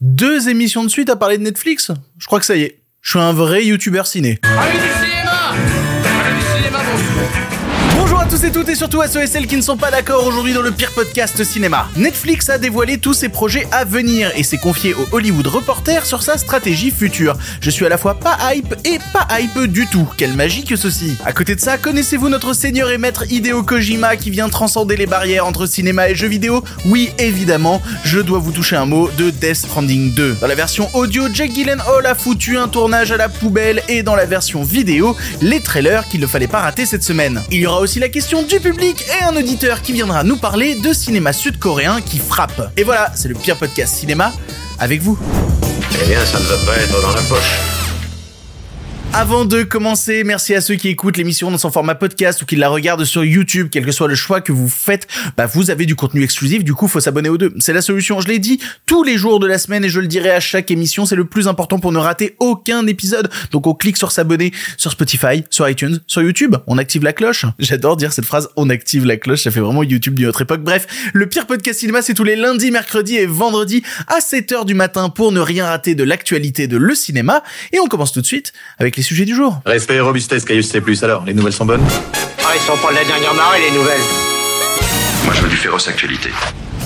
Deux émissions de suite à parler de Netflix Je crois que ça y est. Je suis un vrai youtubeur ciné. Tous et toutes et surtout à ceux et celles qui ne sont pas d'accord aujourd'hui dans le pire podcast cinéma. Netflix a dévoilé tous ses projets à venir et s'est confié au Hollywood Reporter sur sa stratégie future. Je suis à la fois pas hype et pas hype du tout. Quelle magie que ceci. À côté de ça, connaissez-vous notre seigneur et maître Hideo Kojima qui vient transcender les barrières entre cinéma et jeux vidéo? Oui, évidemment, je dois vous toucher un mot de Death Stranding 2. Dans la version audio, Jake Gyllenhaal a foutu un tournage à la poubelle et dans la version vidéo, les trailers qu'il ne fallait pas rater cette semaine. Il y aura aussi la du public et un auditeur qui viendra nous parler de cinéma sud-coréen qui frappe. Et voilà, c'est le pire podcast cinéma avec vous. Eh bien, ça ne va pas être dans la poche. Avant de commencer, merci à ceux qui écoutent l'émission dans son format podcast ou qui la regardent sur YouTube, quel que soit le choix que vous faites, bah vous avez du contenu exclusif, du coup faut s'abonner aux deux. C'est la solution, je l'ai dit tous les jours de la semaine et je le dirai à chaque émission, c'est le plus important pour ne rater aucun épisode. Donc on clique sur s'abonner sur Spotify, sur iTunes, sur YouTube, on active la cloche. J'adore dire cette phrase, on active la cloche, ça fait vraiment YouTube d'une autre époque. Bref, le pire podcast cinéma c'est tous les lundis, mercredis et vendredis à 7h du matin pour ne rien rater de l'actualité de le cinéma. Et on commence tout de suite avec les sujets du jour. Respect et robustesse, Caius C+. Alors, les nouvelles sont bonnes? Ah, ils sont pas de la dernière marée, les nouvelles Moi, je veux du féroce actualité.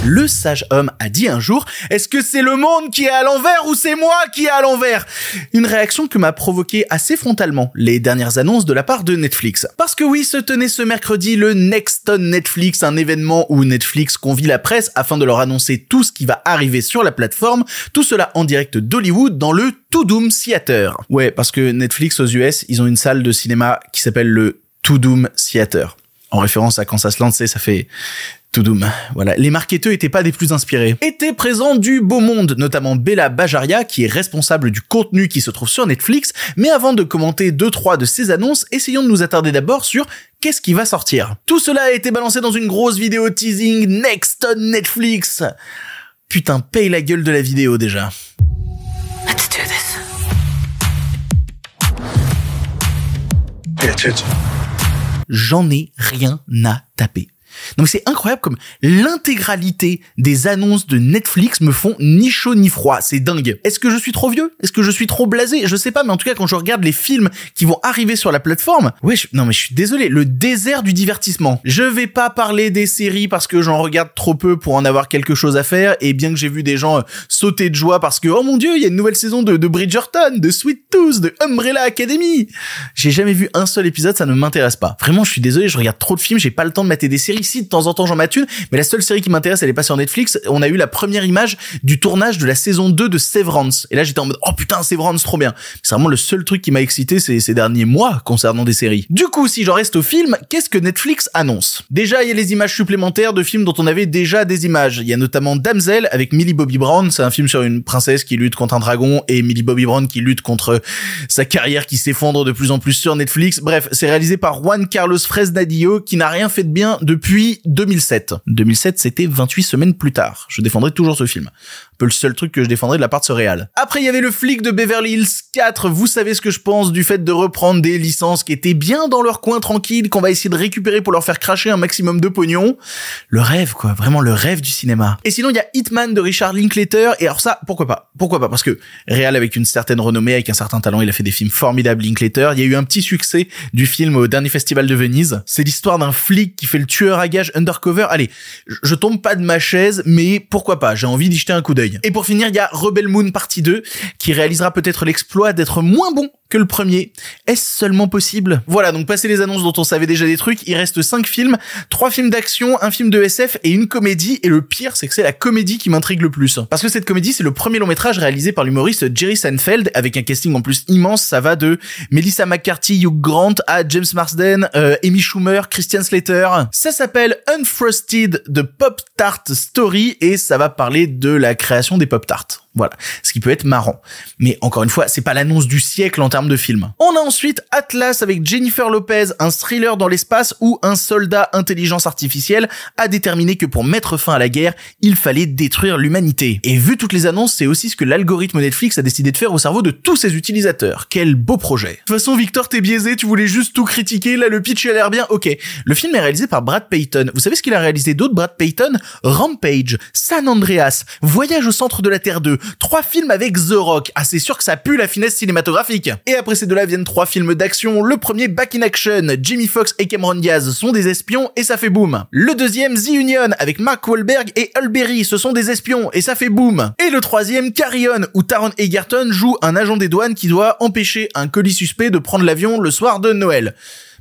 Le sage homme a dit un jour, est-ce que c'est le monde qui est à l'envers ou c'est moi qui est à l'envers? Une réaction que m'a provoqué assez frontalement les dernières annonces de la part de Netflix. Parce que oui, se tenait ce mercredi le Next on Netflix, un événement où Netflix convie la presse afin de leur annoncer tout ce qui va arriver sur la plateforme, tout cela en direct d'Hollywood dans le To Doom Theater. Ouais, parce que Netflix aux US, ils ont une salle de cinéma qui s'appelle le To Doom Theater. En référence à quand ça se lance, ça fait To Doom. Voilà. Les marketeurs étaient pas des plus inspirés. Étaient présents du beau monde, notamment Bella Bajaria, qui est responsable du contenu qui se trouve sur Netflix. Mais avant de commenter deux, trois de ces annonces, essayons de nous attarder d'abord sur qu'est-ce qui va sortir. Tout cela a été balancé dans une grosse vidéo teasing Next on Netflix. Putain, paye la gueule de la vidéo déjà. Let's do this. J'en ai rien à taper. Donc c'est incroyable comme l'intégralité des annonces de Netflix me font ni chaud ni froid. C'est dingue. Est-ce que je suis trop vieux? Est-ce que je suis trop blasé? Je sais pas, mais en tout cas quand je regarde les films qui vont arriver sur la plateforme, ouais, non mais je suis désolé, le désert du divertissement. Je vais pas parler des séries parce que j'en regarde trop peu pour en avoir quelque chose à faire. Et bien que j'ai vu des gens euh, sauter de joie parce que oh mon dieu, il y a une nouvelle saison de, de Bridgerton, de Sweet Tooth, de Umbrella Academy. J'ai jamais vu un seul épisode, ça ne m'intéresse pas. Vraiment, je suis désolé, je regarde trop de films, j'ai pas le temps de mater des séries. Si de temps en temps j'en mate une, mais la seule série qui m'intéresse, elle est pas sur Netflix. On a eu la première image du tournage de la saison 2 de Severance. Et là, j'étais en mode oh putain, Severance, trop bien. C'est vraiment le seul truc qui m'a excité ces, ces derniers mois concernant des séries. Du coup, si j'en reste au film, qu'est-ce que Netflix annonce? Déjà, il y a les images supplémentaires de films dont on avait déjà des images. Il y a notamment Damsel avec Millie Bobby Brown, c'est un film sur une princesse qui lutte contre un dragon et Millie Bobby Brown qui lutte contre sa carrière qui s'effondre de plus en plus sur Netflix. Bref, c'est réalisé par Juan Carlos Fresnadillo qui n'a rien fait de bien depuis 2007. 2007, c'était 28 semaines plus tard. Je défendrai toujours ce film. Le seul truc que je défendrai de la part de ce réal. Après, il y avait le flic de Beverly Hills 4. Vous savez ce que je pense du fait de reprendre des licences qui étaient bien dans leur coin tranquille, qu'on va essayer de récupérer pour leur faire cracher un maximum de pognon. Le rêve, quoi. Vraiment le rêve du cinéma. Et sinon, il y a Hitman de Richard Linklater. Et alors ça, pourquoi pas? Pourquoi pas? Parce que réal avec une certaine renommée, avec un certain talent, il a fait des films formidables, Linklater. Il y a eu un petit succès du film au dernier festival de Venise. C'est l'histoire d'un flic qui fait le tueur à gages undercover. Allez, je tombe pas de ma chaise, mais pourquoi pas, j'ai envie d'y jeter un coup d'œil. Et pour finir, il y a Rebel Moon partie 2, qui réalisera peut-être l'exploit d'être moins bon que le premier. Est-ce seulement possible? Voilà, donc passé les annonces dont on savait déjà des trucs, il reste 5 films, 3 films d'action, un film de SF et une comédie, et le pire c'est que c'est la comédie qui m'intrigue le plus. Parce que cette comédie, c'est le premier long métrage réalisé par l'humoriste Jerry Seinfeld, avec un casting en plus immense, ça va de Melissa McCarthy, Hugh Grant à James Marsden, euh, Amy Schumer, Christian Slater. Ça s'appelle Unfrosted The Pop Tart Story et ça va parler de la création des Pop Tarts. Voilà, ce qui peut être marrant. Mais encore une fois, c'est pas l'annonce du siècle en termes de film. On a ensuite Atlas avec Jennifer Lopez, un thriller dans l'espace où un soldat intelligence artificielle a déterminé que pour mettre fin à la guerre, il fallait détruire l'humanité. Et vu toutes les annonces, c'est aussi ce que l'algorithme Netflix a décidé de faire au cerveau de tous ses utilisateurs. Quel beau projet. De toute façon, Victor, t'es biaisé, tu voulais juste tout critiquer, là le pitch a l'air bien, ok. Le film est réalisé par Brad Payton. Vous savez ce qu'il a réalisé d'autre, Brad Payton? Rampage, San Andreas, Voyage au centre de la Terre 2, trois films avec The Rock. Ah, c'est sûr que ça pue la finesse cinématographique. Et après ces deux-là viennent trois films d'action. Le premier, Back in Action. Jimmy Fox et Cameron Diaz sont des espions et ça fait boum. Le deuxième, The Union, avec Mark Wahlberg et Hulberry, ce sont des espions et ça fait boum. Et le troisième, Carrion, où Taron Egerton joue un agent des douanes qui doit empêcher un colis suspect de prendre l'avion le soir de Noël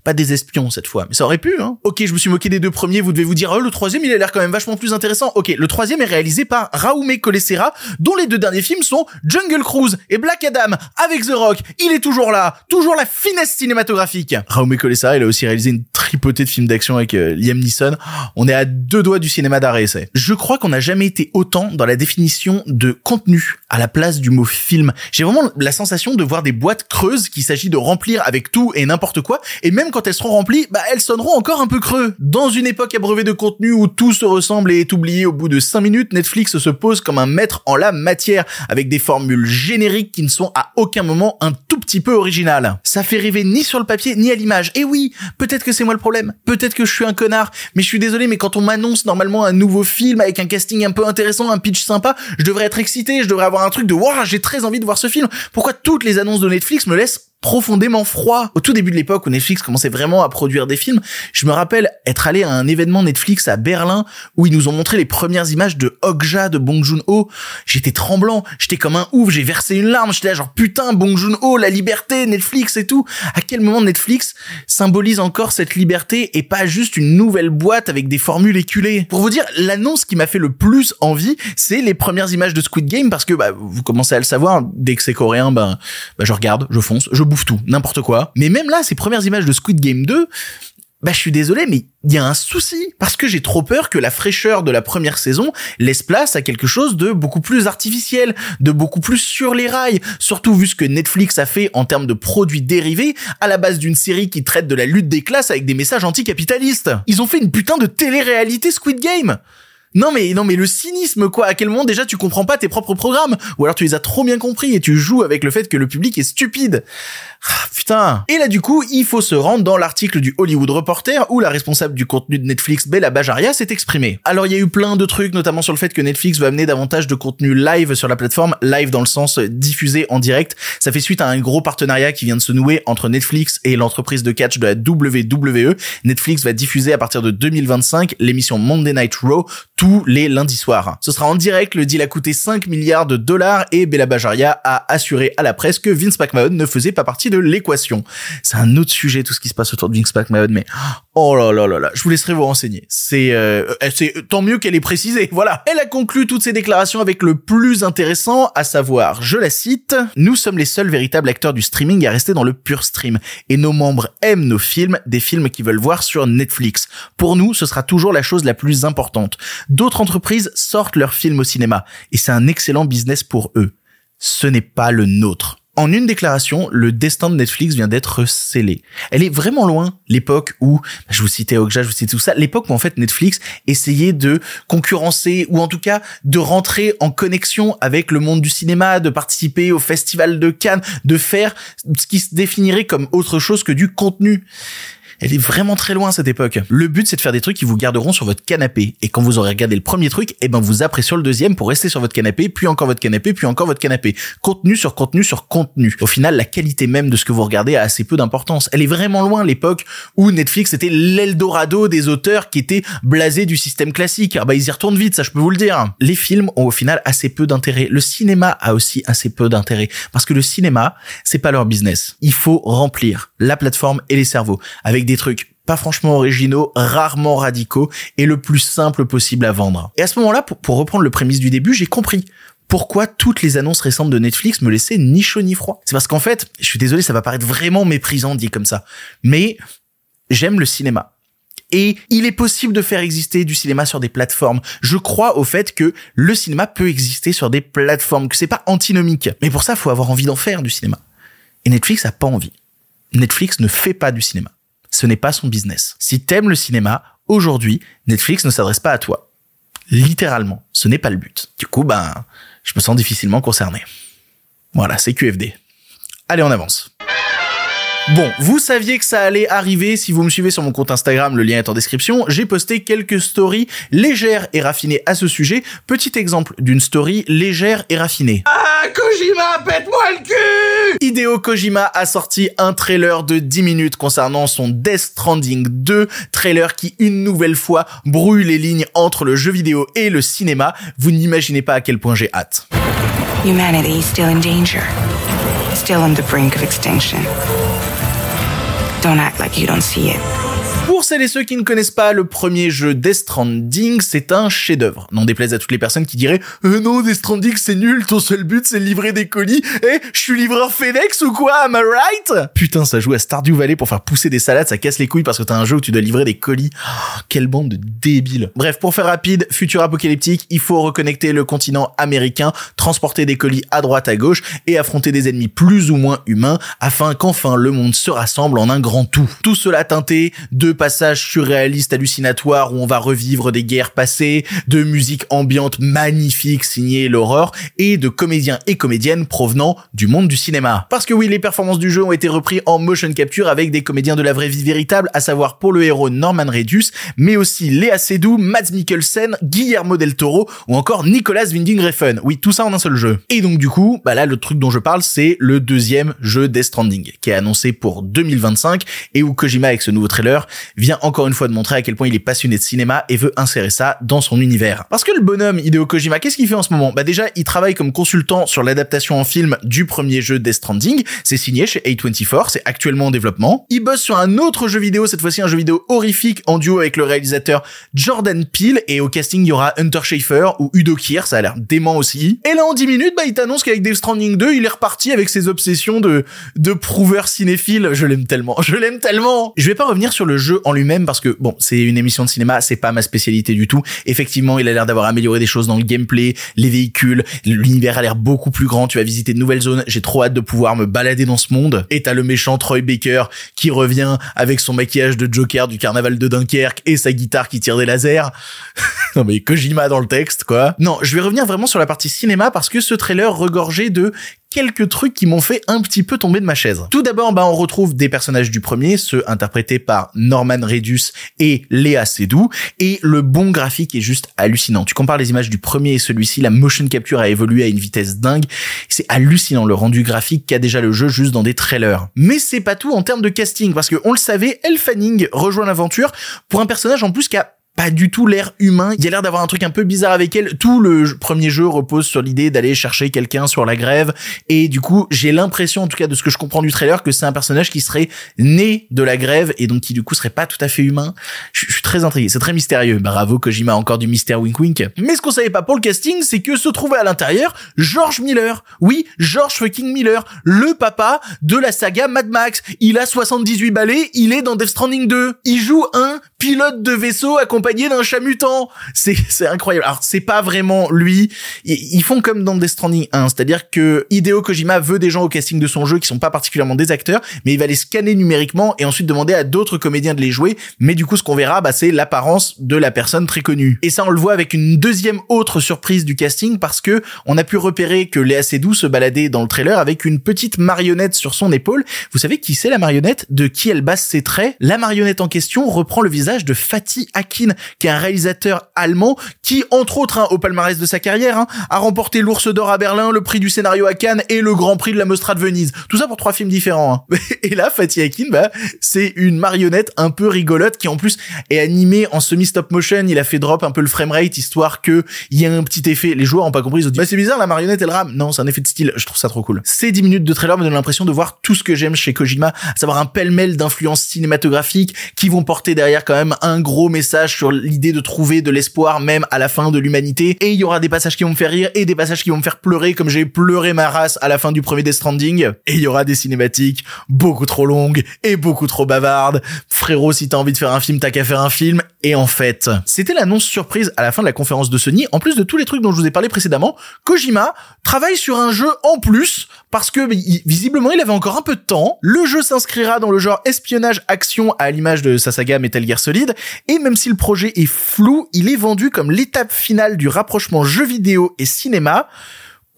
pas des espions cette fois, mais ça aurait pu. Hein. Ok, je me suis moqué des deux premiers, vous devez vous dire, oh, le troisième, il a l'air quand même vachement plus intéressant. Ok, le troisième est réalisé par Raume Colessera, dont les deux derniers films sont Jungle Cruise et Black Adam, avec The Rock. Il est toujours là, toujours la finesse cinématographique. Raume Colessera, il a aussi réalisé une tripotée de films d'action avec euh, Liam Neeson. On est à deux doigts du cinéma d'arrêt. Je crois qu'on n'a jamais été autant dans la définition de contenu à la place du mot film. J'ai vraiment la sensation de voir des boîtes creuses qu'il s'agit de remplir avec tout et n'importe quoi, et même quand elles seront remplies, bah elles sonneront encore un peu creux. Dans une époque abreuvée de contenu où tout se ressemble et est oublié au bout de 5 minutes, Netflix se pose comme un maître en la matière, avec des formules génériques qui ne sont à aucun moment un petit peu originales. Ça fait rêver ni sur le papier ni à l'image. Et oui, peut-être que c'est moi le problème, peut-être que je suis un connard, mais je suis désolé, mais quand on m'annonce normalement un nouveau film avec un casting un peu intéressant, un pitch sympa, je devrais être excité, je devrais avoir un truc de waouh, j'ai très envie de voir ce film. Pourquoi toutes les annonces de Netflix me laissent profondément froid? Au tout début de l'époque où Netflix commençait vraiment à produire des films, je me rappelle être allé à un événement Netflix à Berlin où ils nous ont montré les premières images de Okja de Bong Joon-ho. J'étais tremblant, j'étais comme un ouf, j'ai versé une larme, j'étais là genre putain Bong Joon-ho, liberté, Netflix et tout. À quel moment Netflix symbolise encore cette liberté et pas juste une nouvelle boîte avec des formules éculées? Pour vous dire, l'annonce qui m'a fait le plus envie, c'est les premières images de Squid Game parce que bah, vous commencez à le savoir, dès que c'est coréen, bah, bah je regarde, je fonce, je bouffe tout, n'importe quoi. Mais même là, ces premières images de Squid Game 2, bah je suis désolé, mais il y a un souci parce que j'ai trop peur que la fraîcheur de la première saison laisse place à quelque chose de beaucoup plus artificiel, de beaucoup plus sur les rails. Surtout vu ce que Netflix a fait en termes de produits dérivés à la base d'une série qui traite de la lutte des classes avec des messages anticapitalistes. Ils ont fait une putain de télé-réalité Squid Game. Non mais non mais le cynisme quoi, à quel moment déjà tu comprends pas tes propres programmes? Ou alors tu les as trop bien compris et tu joues avec le fait que le public est stupide. Ah, putain. Et là du coup, il faut se rendre dans l'article du Hollywood Reporter où la responsable du contenu de Netflix Bella Bajaria s'est exprimée. Alors il y a eu plein de trucs notamment sur le fait que Netflix veut amener davantage de contenu live sur la plateforme, live dans le sens diffusé en direct. Ça fait suite à un gros partenariat qui vient de se nouer entre Netflix et l'entreprise de catch de la WWE. Netflix va diffuser à partir de 2025 l'émission Monday Night Raw tous les lundis soirs. Ce sera en direct, le deal a coûté 5 milliards de dollars et Bella Bajaria a assuré à la presse que Vince McMahon ne faisait pas partie de l'équation. C'est un autre sujet tout ce qui se passe autour de Vince McMahon, mais oh là là là là, je vous laisserai vous renseigner. C'est euh, c'est tant mieux qu'elle ait précisé. Voilà. Elle a conclu toutes ses déclarations avec le plus intéressant, à savoir, je la cite, nous sommes les seuls véritables acteurs du streaming à rester dans le pur stream et nos membres aiment nos films, des films qu'ils veulent voir sur Netflix. Pour nous, ce sera toujours la chose la plus importante. D'autres entreprises sortent leurs films au cinéma et c'est un excellent business pour eux. Ce n'est pas le nôtre. En une déclaration, le destin de Netflix vient d'être scellé. Elle est vraiment loin, l'époque où, je vous citais Okja, je vous citais tout ça, l'époque où en fait Netflix essayait de concurrencer, ou en tout cas de rentrer en connexion avec le monde du cinéma, de participer au festival de Cannes, de faire ce qui se définirait comme autre chose que du contenu elle est vraiment très loin cette époque. Le but c'est de faire des trucs qui vous garderont sur votre canapé. Et quand vous aurez regardé le premier truc, eh ben vous sur le deuxième pour rester sur votre canapé, puis encore votre canapé, puis encore votre canapé. Contenu sur contenu sur contenu. Au final, la qualité même de ce que vous regardez a assez peu d'importance. Elle est vraiment loin l'époque où Netflix était l'Eldorado des auteurs qui étaient blasés du système classique. Ah bah ils y retournent vite, ça je peux vous le dire. Les films ont au final assez peu d'intérêt. Le cinéma a aussi assez peu d'intérêt parce que le cinéma, c'est pas leur business. Il faut remplir la plateforme et les cerveaux avec des trucs pas franchement originaux, rarement radicaux et le plus simple possible à vendre. Et à ce moment-là, pour, reprendre le prémisse du début, j'ai compris pourquoi toutes les annonces récentes de Netflix me laissaient ni chaud ni froid. C'est parce qu'en fait, je suis désolé, ça va paraître vraiment méprisant dit comme ça, mais j'aime le cinéma. Et il est possible de faire exister du cinéma sur des plateformes. Je crois au fait que le cinéma peut exister sur des plateformes, que c'est pas antinomique. Mais pour ça, faut avoir envie d'en faire du cinéma. Et Netflix a pas envie. Netflix ne fait pas du cinéma ce n'est pas son business. Si t'aimes le cinéma, aujourd'hui, Netflix ne s'adresse pas à toi. Littéralement, ce n'est pas le but. Du coup, ben, je me sens difficilement concerné. Voilà, c'est QFD. Allez, on avance. Bon, vous saviez que ça allait arriver si vous me suivez sur mon compte Instagram, le lien est en description. J'ai posté quelques stories légères et raffinées à ce sujet. Petit exemple d'une story légère et raffinée. Ah, Kojima, pète-moi le cul Hideo Kojima a sorti un trailer de 10 minutes concernant son Death Stranding 2, trailer qui une nouvelle fois brûle les lignes entre le jeu vidéo et le cinéma. Vous n'imaginez pas à quel point j'ai hâte. Humanity is still in danger, still on the brink of extinction. Don't act like you don't see it. Pour celles et ceux qui ne connaissent pas le premier jeu Death Stranding, c'est un chef-d'œuvre. Non déplaise à toutes les personnes qui diraient euh, "Non, Death Stranding c'est nul, ton seul but c'est de livrer des colis." Eh, je suis livreur FedEx ou quoi Am I right? Putain, ça joue à Stardew Valley pour faire pousser des salades, ça casse les couilles parce que t'as un jeu où tu dois livrer des colis. Oh, quelle bande de débiles. Bref, pour faire rapide, futur apocalyptique, il faut reconnecter le continent américain, transporter des colis à droite à gauche et affronter des ennemis plus ou moins humains afin qu'enfin le monde se rassemble en un grand tout. Tout cela teinté de surréalistes hallucinatoires où on va revivre des guerres passées, de musique ambiante magnifique signée l'horreur et de comédiens et comédiennes provenant du monde du cinéma. Parce que oui, les performances du jeu ont été reprises en motion capture avec des comédiens de la vraie vie véritable, à savoir pour le héros Norman Reedus, mais aussi Léa Seydoux, Mads Mikkelsen, Guillermo del Toro ou encore Nicolas Winding Refn. Oui, tout ça en un seul jeu. Et donc du coup, bah là le truc dont je parle, c'est le deuxième jeu Death Stranding qui est annoncé pour 2025 et où Kojima avec ce nouveau trailer vient encore une fois de montrer à quel point il est passionné de cinéma et veut insérer ça dans son univers. Parce que le bonhomme Hideo Kojima, qu'est-ce qu'il fait en ce moment? Bah déjà, il travaille comme consultant sur l'adaptation en film du premier jeu Death Stranding, c'est signé chez A24, c'est actuellement en développement. Il bosse sur un autre jeu vidéo, cette fois-ci un jeu vidéo horrifique en duo avec le réalisateur Jordan Peele et au casting il y aura Hunter Schafer ou Udo Kier, ça a l'air dément aussi. Et là en 10 minutes, bah il t'annonce qu'avec Death Stranding 2, il est reparti avec ses obsessions de de prouveur cinéphile. Je l'aime tellement, je l'aime tellement. Je vais pas revenir sur le jeu en lui-même parce que bon, c'est une émission de cinéma, c'est pas ma spécialité du tout. Effectivement, il a l'air d'avoir amélioré des choses dans le gameplay, les véhicules, l'univers a l'air beaucoup plus grand, tu vas visiter de nouvelles zones, j'ai trop hâte de pouvoir me balader dans ce monde. Et t'as le méchant Troy Baker qui revient avec son maquillage de Joker du carnaval de Dunkerque et sa guitare qui tire des lasers. non mais Kojima dans le texte quoi. Non, je vais revenir vraiment sur la partie cinéma parce que ce trailer regorgeait de quelques trucs qui m'ont fait un petit peu tomber de ma chaise. Tout d'abord, bah, on retrouve des personnages du premier, ceux interprétés par Norman Reedus et Léa Seydoux, et le bon graphique est juste hallucinant. Tu compares les images du premier et celui-ci, la motion capture a évolué à une vitesse dingue. C'est hallucinant le rendu graphique qu'a déjà le jeu juste dans des trailers. Mais c'est pas tout en termes de casting, parce que on le savait, Elle rejoint l'aventure pour un personnage en plus qui a pas du tout l'air humain. Il y a l'air d'avoir un truc un peu bizarre avec elle. Tout le premier jeu repose sur l'idée d'aller chercher quelqu'un sur la grève. Et du coup, j'ai l'impression, en tout cas de ce que je comprends du trailer, que c'est un personnage qui serait né de la grève et donc qui du coup serait pas tout à fait humain. Je, suis très intrigué. C'est très mystérieux. Bravo Kojima, encore du mystère wink wink. Mais ce qu'on savait pas pour le casting, c'est que se trouvait à l'intérieur George Miller. Oui, George fucking Miller. Le papa de la saga Mad Max. Il a 78 balais. Il est dans Death Stranding 2. Il joue un pilote de vaisseau accompagné d'un chat mutant. C'est, c'est incroyable. Alors, c'est pas vraiment lui. Ils, font comme dans Death Stranding 1. C'est-à-dire que Hideo Kojima veut des gens au casting de son jeu qui sont pas particulièrement des acteurs, mais il va les scanner numériquement et ensuite demander à d'autres comédiens de les jouer. Mais du coup, ce qu'on verra, bah, c'est l'apparence de la personne très connue. Et ça, on le voit avec une deuxième autre surprise du casting parce que on a pu repérer que Léa Seydoux se baladait dans le trailer avec une petite marionnette sur son épaule. Vous savez qui c'est la marionnette? De qui elle base ses traits? La marionnette en question reprend le de Fatih Akin, qui est un réalisateur allemand qui, entre autres, hein, au palmarès de sa carrière, hein, a remporté l'Ours d'Or à Berlin, le prix du scénario à Cannes et le Grand Prix de la Mostra de Venise. Tout ça pour trois films différents. Hein. Et là, Fatih Akin, bah, c'est une marionnette un peu rigolote qui en plus est animée en semi-stop motion. Il a fait drop un peu le framerate histoire que il y a un petit effet. Les joueurs ont pas compris. Ils ont dit, bah, c'est bizarre, la marionnette, elle rame. Non, c'est un effet de style. Je trouve ça trop cool. Ces 10 minutes de trailer me donnent l'impression de voir tout ce que j'aime chez Kojima, à savoir un pêle-mêle d'influences cinématographiques qui vont porter derrière quand même un gros message sur l'idée de trouver de l'espoir même à la fin de l'humanité. Et il y aura des passages qui vont me faire rire et des passages qui vont me faire pleurer comme j'ai pleuré ma race à la fin du premier Death Stranding. Et il y aura des cinématiques beaucoup trop longues et beaucoup trop bavardes. Frérot, si t'as envie de faire un film, t'as qu'à faire un film. Et en fait, c'était l'annonce surprise à la fin de la conférence de Sony. En plus de tous les trucs dont je vous ai parlé précédemment, Kojima travaille sur un jeu en plus parce que visiblement il avait encore un peu de temps. Le jeu s'inscrira dans le genre espionnage action à l'image de sa saga Metal Gear Solid et même si le projet est flou, il est vendu comme l'étape finale du rapprochement jeu vidéo et cinéma.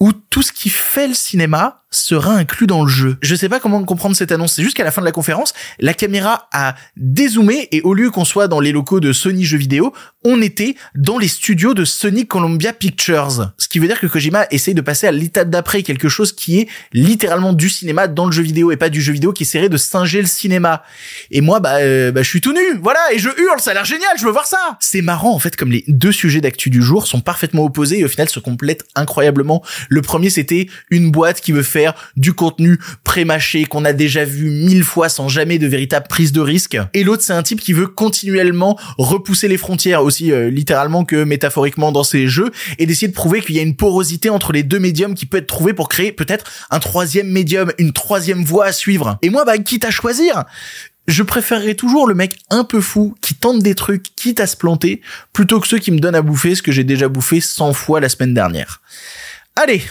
où tout ce qui fait le cinéma sera inclus dans le jeu. Je sais pas comment comprendre cette annonce. C'est juste qu'à la fin de la conférence, la caméra a dézoomé et au lieu qu'on soit dans les locaux de Sony Jeux Vidéo, on était dans les studios de Sony Columbia Pictures. Ce qui veut dire que Kojima essaye de passer à l'étape d'après quelque chose qui est littéralement du cinéma dans le jeu vidéo et pas du jeu vidéo qui essaierait de singer le cinéma. Et moi, bah, euh, bah je suis tout nu, voilà, et je hurle, ça a l'air génial, je veux voir ça. C'est marrant en fait comme les deux sujets d'actu du jour sont parfaitement opposés et au final se complètent incroyablement. Le premier c'était une boîte qui veut faire du contenu pré-mâché qu'on a déjà vu mille fois sans jamais de véritable prise de risque. Et l'autre, c'est un type qui veut continuellement repousser les frontières aussi euh, littéralement que métaphoriquement dans ses jeux et d'essayer de prouver qu'il y a une porosité entre les deux médiums qui peut être trouvée pour créer peut-être un troisième médium, une troisième voie à suivre. Et moi, bah, quitte à choisir, je préférerais toujours le mec un peu fou qui tente des trucs quitte à se planter plutôt que ceux qui me donnent à bouffer ce que j'ai déjà bouffé 100 fois la semaine dernière. Allez,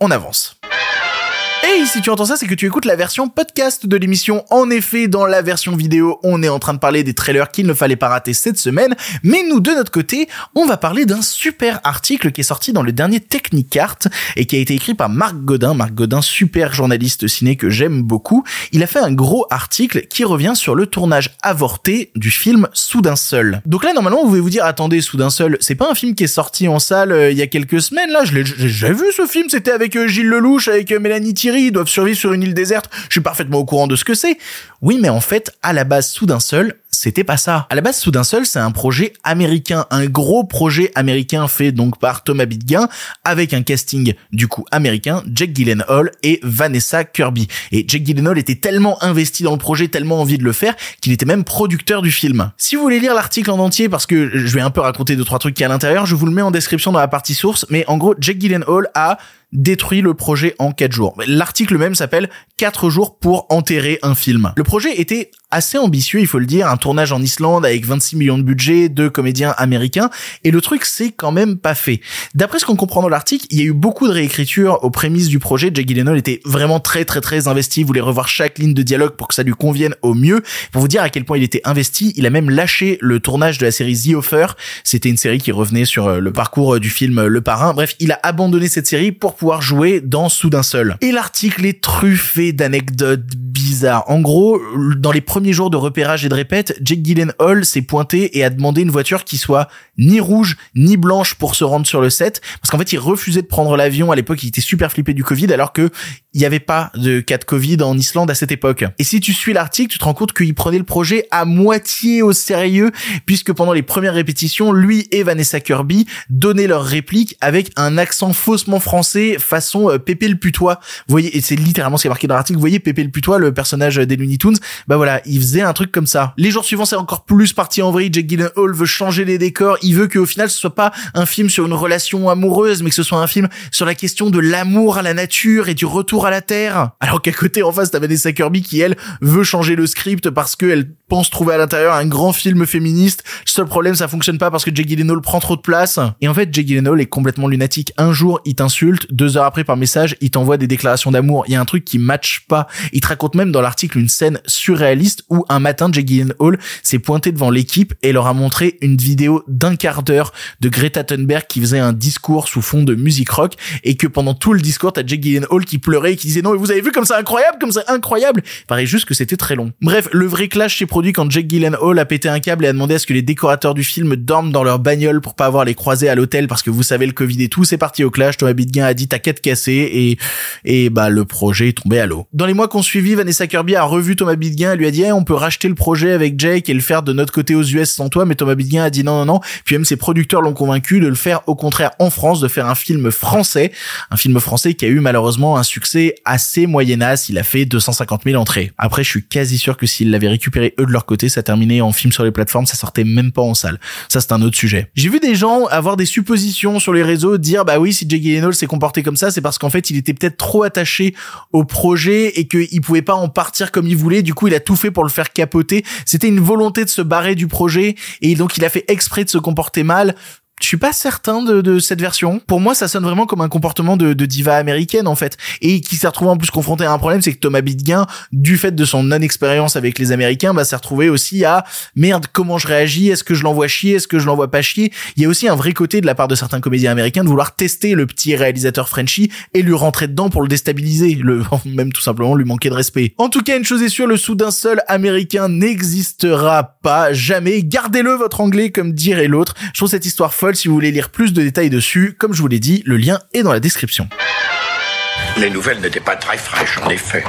on avance. Et si tu entends ça, c'est que tu écoutes la version podcast de l'émission. En effet, dans la version vidéo, on est en train de parler des trailers qu'il ne fallait pas rater cette semaine. Mais nous, de notre côté, on va parler d'un super article qui est sorti dans le dernier Technicart et qui a été écrit par Marc Godin. Marc Godin, super journaliste ciné que j'aime beaucoup. Il a fait un gros article qui revient sur le tournage avorté du film Soudain Seul. Donc là, normalement, vous pouvez vous dire, attendez, Soudain Seul, c'est pas un film qui est sorti en salle euh, il y a quelques semaines, là. Je l'ai, j'ai vu ce film, c'était avec euh, Gilles Lelouch, avec euh, Mélanie Thierry ils doivent survivre sur une île déserte. Je suis parfaitement au courant de ce que c'est. Oui, mais en fait, à la base, soudain seul, c'était pas ça. À la base, soudain seul, c'est un projet américain, un gros projet américain fait donc par Thomas Bidguin, avec un casting du coup américain, Jack Gyllenhaal et Vanessa Kirby. Et Jack Gyllenhaal était tellement investi dans le projet, tellement envie de le faire, qu'il était même producteur du film. Si vous voulez lire l'article en entier, parce que je vais un peu raconter deux trois trucs qui à l'intérieur, je vous le mets en description dans la partie source. Mais en gros, Jack Gyllenhaal a détruit le projet en 4 jours. L'article même s'appelle 4 jours pour enterrer un film. Le projet était assez ambitieux, il faut le dire, un tournage en Islande avec 26 millions de budget, deux comédiens américains, et le truc c'est quand même pas fait. D'après ce qu'on comprend dans l'article, il y a eu beaucoup de réécriture aux prémices du projet. Jake Gyllenhaal était vraiment très très très investi, voulait revoir chaque ligne de dialogue pour que ça lui convienne au mieux. Pour vous dire à quel point il était investi, il a même lâché le tournage de la série The Offer. C'était une série qui revenait sur euh, le parcours euh, du film Le Parrain. Bref, il a abandonné cette série pour pouvoir jouer dans Soudain Seul. Et l'article est truffé d'anecdotes bizarres. En gros, dans les premiers jours de repérage et de répète, Jake Gyllenhaal s'est pointé et a demandé une voiture qui soit ni rouge ni blanche pour se rendre sur le set parce qu'en fait il refusait de prendre l'avion à l'époque il était super flippé du Covid alors que il n'y avait pas de cas de Covid en Islande à cette époque. Et si tu suis l'article, tu te rends compte qu'il prenait le projet à moitié au sérieux puisque pendant les premières répétitions, lui et Vanessa Kirby donnaient leurs répliques avec un accent faussement français façon euh, Pépé le putois. Vous voyez, et c'est littéralement ce qui est marqué dans l'article, vous voyez Pépé le putois, le personnage des Looney Tunes, bah voilà, il faisait un truc comme ça. Les jours suivants, c'est encore plus parti en vrille, Jake Gyllenhaal veut changer les décors, il veut qu'au final ce soit pas un film sur une relation amoureuse, mais que ce soit un film sur la question de l'amour à la nature et du retour à la terre. Alors qu'à côté, en face, t'as Vanessa Kirby qui, elle, veut changer le script parce qu'elle pense trouver à l'intérieur un grand film féministe. Seul problème, ça fonctionne pas parce que Jake Gyllenhaal prend trop de place. Et en fait, Jake Gyllenhaal est complètement lunatique. Un jour, il t'insulte, deux heures après par message, il t'envoie des déclarations d'amour. Il y a un truc qui matche pas. Il te raconte même dans l'article une scène surréaliste où un matin, Jake Gyllenhaal s'est pointé devant l'équipe et leur a montré une vidéo d'un quart d'heure de Greta Thunberg qui faisait un discours sous fond de musique rock et que pendant tout le discours, t'as Jake Gyllenhaal qui pleurait et qui disait non, mais vous avez vu comme c'est incroyable, comme c'est incroyable. Pareil juste que c'était très long. Bref, le vrai clash s'est produit quand Jake Gyllenhaal a pété un câble et a demandé à ce que les décorateurs du film dorment dans leur bagnole pour pas avoir les croisés à l'hôtel parce que vous savez le Covid et tout. C'est parti au clash. Thomas Bidguin a dit t'as qu'à te casser et et bah le projet est tombé à l'eau. Dans les mois qu'on suivi, Vanessa Kirby a revu Thomas Bidguin et lui a dit on peut racheter le projet avec Jake et le faire de notre côté aux US sans toi. Mais Thomas Bidguin a dit non non non. Puis même ses producteurs l'ont convaincu de le faire au contraire en France, de faire un film français, un film français qui a eu malheureusement un succès assez moyenasse. Il a fait 250 000 entrées. Après, je suis quasi sûr que s'ils l'avaient récupéré eux de leur côté, ça terminait en film sur les plateformes, ça sortait même pas en salle. Ça, c'est un autre sujet. J'ai vu des gens avoir des suppositions sur les réseaux, dire bah oui, si Jake Gyllenhaal s'est comporté comme ça, c'est parce qu'en fait, il était peut-être trop attaché au projet et qu'il pouvait pas en partir comme il voulait. Du coup, il a tout fait pour le faire capoter. C'était une volonté de se barrer du projet et donc il a fait exprès de se comporter mal je suis pas certain de, de, cette version. Pour moi, ça sonne vraiment comme un comportement de, de diva américaine en fait, et qui s'est retrouvé en plus confronté à un problème, c'est que Thomas Bidguin, du fait de son non-expérience avec les Américains, bah s'est retrouvé aussi à merde, comment je réagis? Est-ce que je l'envoie chier? Est-ce que je l'envoie pas chier Il y a aussi un vrai côté de la part de certains comédiens américains de vouloir tester le petit réalisateur Frenchy et lui rentrer dedans pour le déstabiliser, le même tout simplement lui manquer de respect. En tout cas, une chose est sûre, le sou d'un seul américain n'existera pas jamais. Gardez-le votre anglais comme dirait l'autre. Je trouve cette histoire si vous voulez lire plus de détails dessus. Comme je vous l'ai dit, le lien est dans la description. Les nouvelles n'étaient pas très fraîches, en effet.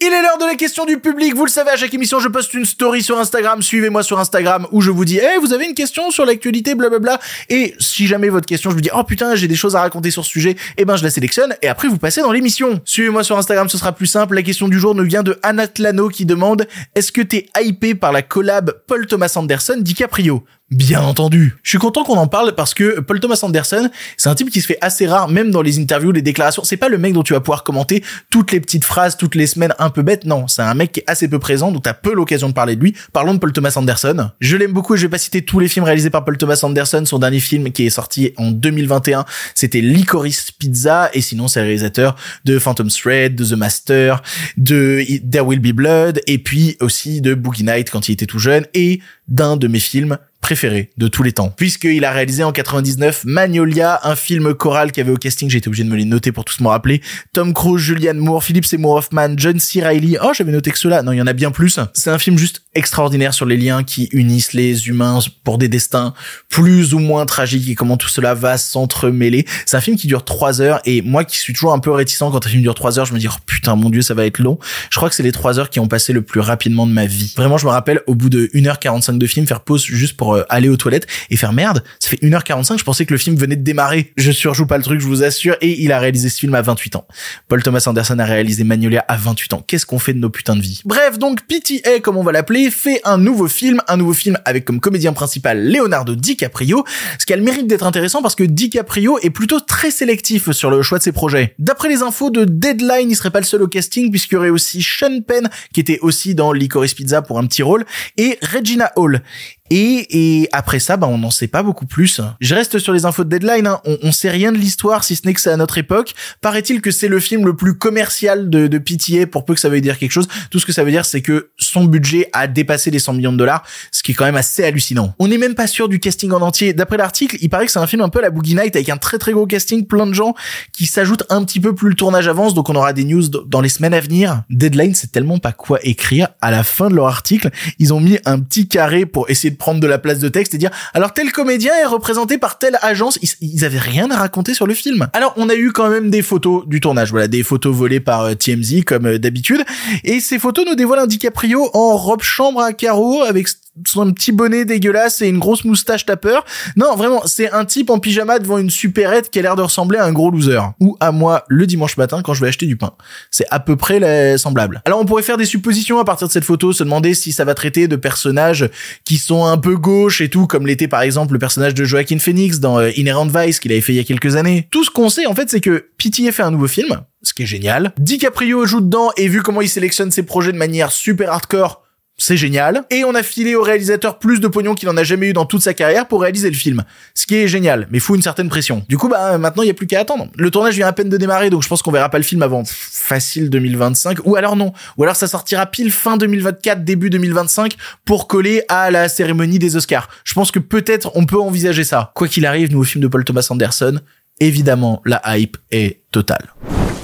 Il est l'heure de la question du public. Vous le savez, à chaque émission, je poste une story sur Instagram. Suivez-moi sur Instagram où je vous dis, eh, vous avez une question sur l'actualité, blablabla. Et si jamais votre question, je vous dis, oh putain, j'ai des choses à raconter sur ce sujet, eh ben, je la sélectionne et après vous passez dans l'émission. Suivez-moi sur Instagram, ce sera plus simple. La question du jour nous vient de Anatlano qui demande, est-ce que t'es hypé par la collab Paul Thomas Anderson DiCaprio? Bien entendu. Je suis content qu'on en parle parce que Paul Thomas Anderson, c'est un type qui se fait assez rare, même dans les interviews, les déclarations. C'est pas le mec dont tu vas pouvoir commenter toutes les petites phrases, toutes les semaines un peu bêtes. Non, c'est un mec qui est assez peu présent, donc t'as peu l'occasion de parler de lui. Parlons de Paul Thomas Anderson. Je l'aime beaucoup et je vais pas citer tous les films réalisés par Paul Thomas Anderson. Son dernier film qui est sorti en 2021, c'était Licorice Pizza et sinon c'est le réalisateur de Phantom Thread, de The Master, de There Will Be Blood et puis aussi de Boogie Night quand il était tout jeune et d'un de mes films préféré de tous les temps, puisqu'il a réalisé en 99 Magnolia, un film choral qui avait au casting, j'ai été obligé de me les noter pour tous me rappeler, Tom Cruise, Julianne Moore, Philip Seymour Hoffman, John C. Reilly, oh j'avais noté que cela, non il y en a bien plus, c'est un film juste extraordinaire sur les liens qui unissent les humains pour des destins plus ou moins tragiques et comment tout cela va s'entremêler. C'est un film qui dure trois heures et moi qui suis toujours un peu réticent quand un film dure trois heures, je me dis oh putain mon dieu ça va être long. Je crois que c'est les trois heures qui ont passé le plus rapidement de ma vie. Vraiment je me rappelle au bout de 1h45 de film faire pause juste pour euh, aller aux toilettes et faire merde, ça fait 1h45, je pensais que le film venait de démarrer. Je surjoue pas le truc, je vous assure, et il a réalisé ce film à 28 ans. Paul Thomas Anderson a réalisé Magnolia à 28 ans. Qu'est-ce qu'on fait de nos putains de vie? Bref, donc PTA, comme on va l'appeler, fait un nouveau film, un nouveau film avec comme comédien principal Leonardo DiCaprio, ce qui a le mérite d'être intéressant parce que DiCaprio est plutôt très sélectif sur le choix de ses projets. D'après les infos de Deadline, il serait pas le seul au casting puisqu'il y aurait aussi Sean Penn qui était aussi dans Licorice Pizza pour un petit rôle et Regina Hall. Et, et après ça, bah, on n'en sait pas beaucoup plus. Je reste sur les infos de Deadline. Hein. On, on sait rien de l'histoire, si ce n'est que c'est à notre époque. Paraît-il que c'est le film le plus commercial de, de PTA, pour peu que ça veuille dire quelque chose. Tout ce que ça veut dire, c'est que son budget a dépassé les 100 millions de dollars, ce qui est quand même assez hallucinant. On n'est même pas sûr du casting en entier. D'après l'article, il paraît que c'est un film un peu la Boogie Night avec un très très gros casting, plein de gens qui s'ajoutent un petit peu plus le tournage avance, donc on aura des news dans les semaines à venir. Deadline, c'est tellement pas quoi écrire. À la fin de leur article, ils ont mis un petit carré pour essayer de prendre de la place de texte et dire alors tel comédien est représenté par telle agence. Ils, ils avaient rien à raconter sur le film. Alors on a eu quand même des photos du tournage, voilà, des photos volées par euh, TMZ comme euh, d'habitude. Et ces photos nous dévoilent un DiCaprio en robe chambre à carreaux avec son petit bonnet dégueulasse et une grosse moustache tapeur. Non, vraiment, c'est un type en pyjama devant une supérette qui a l'air de ressembler à un gros loser. Ou à moi le dimanche matin quand je vais acheter du pain. C'est à peu près la- semblable. Alors on pourrait faire des suppositions à partir de cette photo, se demander si ça va traiter de personnages qui sont un peu gauche et tout, comme l'était par exemple le personnage de Joaquin Phoenix dans euh, Inherent Vice qu'il avait fait il y a quelques années. Tout ce qu'on sait en fait, c'est que PTA fait un nouveau film, ce qui est génial. DiCaprio joue dedans et vu comment il sélectionne ses projets de manière super hardcore, c'est génial. Et on a filé au réalisateur plus de pognon qu'il en a jamais eu dans toute sa carrière pour réaliser le film. Ce qui est génial, mais fout une certaine pression. Du coup, bah, maintenant, il y a plus qu'à attendre. Le tournage vient à peine de démarrer, donc je pense qu'on verra pas le film avant facile 2025. Ou alors non. Ou alors ça sortira pile fin 2024, début 2025 pour coller à la cérémonie des Oscars. Je pense que peut-être on peut envisager ça. Quoi qu'il arrive, nouveau film de Paul Thomas Anderson. Évidemment, la hype est totale.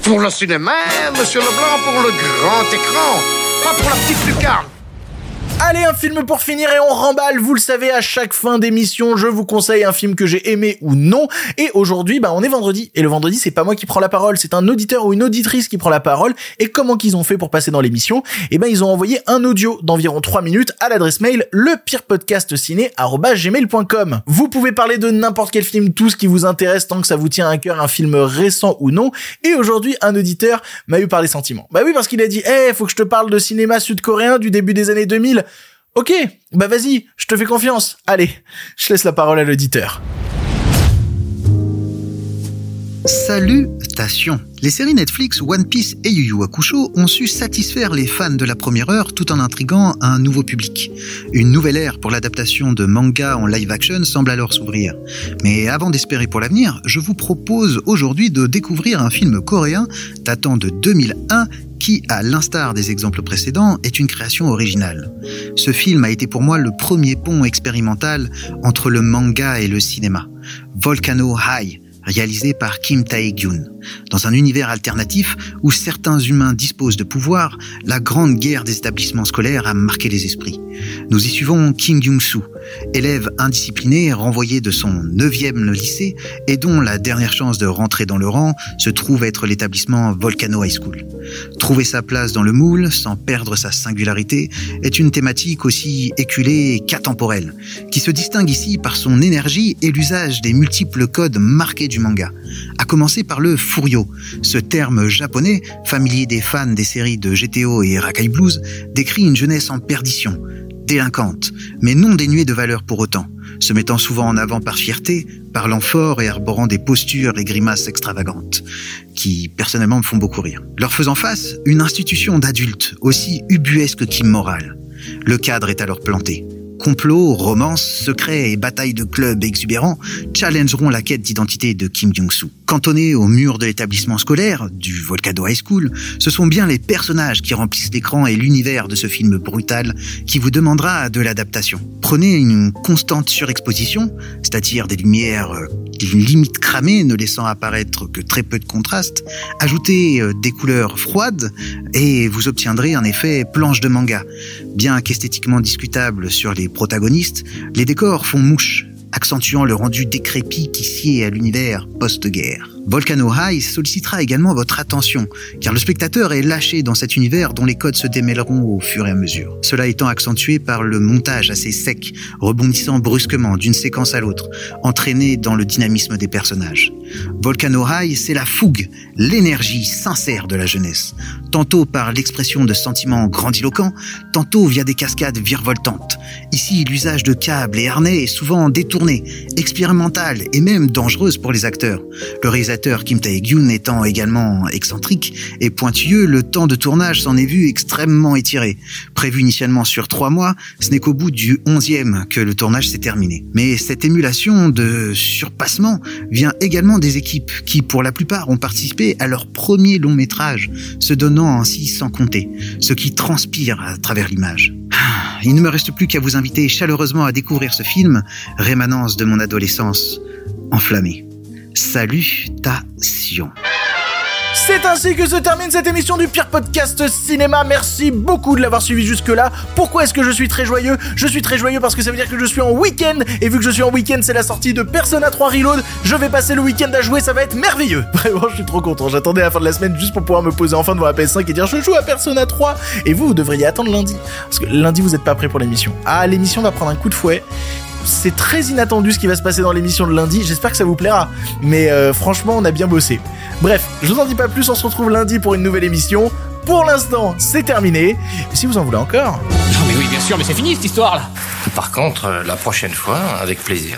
Pour le cinéma, monsieur Leblanc, pour le grand écran, pas pour la petite lucarne. Allez, un film pour finir et on remballe. Vous le savez, à chaque fin d'émission, je vous conseille un film que j'ai aimé ou non. Et aujourd'hui, bah, on est vendredi. Et le vendredi, c'est pas moi qui prends la parole, c'est un auditeur ou une auditrice qui prend la parole. Et comment qu'ils ont fait pour passer dans l'émission? Eh ben, ils ont envoyé un audio d'environ 3 minutes à l'adresse mail lepirepodcastciné@gmail.com. Vous pouvez parler de n'importe quel film, tout ce qui vous intéresse tant que ça vous tient à cœur, un film récent ou non. Et aujourd'hui, un auditeur m'a eu par les sentiments. Bah oui, parce qu'il a dit, eh, faut que je te parle de cinéma sud-coréen du début des années 2000. Ok, bah vas-y, je te fais confiance. Allez, je laisse la parole à l'auditeur. Salutations Les séries Netflix One Piece et Yu Yu Hakusho ont su satisfaire les fans de la première heure tout en intriguant un nouveau public. Une nouvelle ère pour l'adaptation de manga en live action semble alors s'ouvrir. Mais avant d'espérer pour l'avenir, je vous propose aujourd'hui de découvrir un film coréen datant de 2001 qui, à l'instar des exemples précédents, est une création originale. Ce film a été pour moi le premier pont expérimental entre le manga et le cinéma. Volcano High, réalisé par Kim Tae-gyun. Dans un univers alternatif où certains humains disposent de pouvoir, la grande guerre des établissements scolaires a marqué les esprits. Nous y suivons Kim Jung-soo, élève indiscipliné renvoyé de son neuvième lycée et dont la dernière chance de rentrer dans le rang se trouve être l'établissement Volcano High School. Trouver sa place dans le moule sans perdre sa singularité est une thématique aussi éculée qu'atemporelle, qui se distingue ici par son énergie et l'usage des multiples codes marqués du manga. À commencer par le Furio, ce terme japonais, familier des fans des séries de GTO et Rakai Blues, décrit une jeunesse en perdition, délinquante, mais non dénuée de valeur pour autant, se mettant souvent en avant par fierté, parlant fort et arborant des postures et grimaces extravagantes, qui personnellement me font beaucoup rire. Leur faisant face, une institution d'adultes, aussi ubuesque qu'immorale. Le cadre est alors planté. Complots, romances, secrets et batailles de clubs exubérants challengeront la quête d'identité de Kim Jong-soo. Cantonnés au mur de l'établissement scolaire, du Volcano High School, ce sont bien les personnages qui remplissent l'écran et l'univers de ce film brutal qui vous demandera de l'adaptation. Prenez une constante surexposition, c'est-à-dire des lumières euh, limite cramées ne laissant apparaître que très peu de contraste, ajoutez euh, des couleurs froides et vous obtiendrez un effet planche de manga. Bien qu'esthétiquement discutable sur les protagonistes, les décors font mouche, accentuant le rendu décrépit qui sied à l'univers post-guerre. Volcano High sollicitera également votre attention, car le spectateur est lâché dans cet univers dont les codes se démêleront au fur et à mesure. Cela étant accentué par le montage assez sec, rebondissant brusquement d'une séquence à l'autre, entraîné dans le dynamisme des personnages. Volcano High, c'est la fougue, l'énergie sincère de la jeunesse, tantôt par l'expression de sentiments grandiloquents, tantôt via des cascades virevoltantes. Ici, l'usage de câbles et harnais est souvent détourné, expérimental et même dangereuse pour les acteurs. Le Kim Tae-gyun étant également excentrique et pointilleux, le temps de tournage s'en est vu extrêmement étiré. Prévu initialement sur trois mois, ce n'est qu'au bout du onzième que le tournage s'est terminé. Mais cette émulation de surpassement vient également des équipes qui, pour la plupart, ont participé à leur premier long métrage, se donnant ainsi sans compter, ce qui transpire à travers l'image. Ah, Il ne me reste plus qu'à vous inviter chaleureusement à découvrir ce film, rémanence de mon adolescence enflammée. Salutations. C'est ainsi que se termine cette émission du pire podcast cinéma. Merci beaucoup de l'avoir suivi jusque-là. Pourquoi est-ce que je suis très joyeux? Je suis très joyeux parce que ça veut dire que je suis en week-end. Et vu que je suis en week-end, c'est la sortie de Persona 3 Reload. Je vais passer le week-end à jouer, ça va être merveilleux. Vraiment, je suis trop content. J'attendais la fin de la semaine juste pour pouvoir me poser enfin devant la PS5 et dire je joue à Persona 3. Et vous, vous devriez attendre lundi. Parce que lundi, vous êtes pas prêt pour l'émission. Ah, l'émission va prendre un coup de fouet c'est très inattendu ce qui va se passer dans l'émission de lundi. J'espère que ça vous plaira. Mais euh, franchement, on a bien bossé. Bref, je vous en dis pas plus. On se retrouve lundi pour une nouvelle émission. Pour l'instant, c'est terminé. Si vous en voulez encore? Non mais oui, bien sûr, mais c'est fini cette histoire là. Par contre, euh, la prochaine fois, avec plaisir.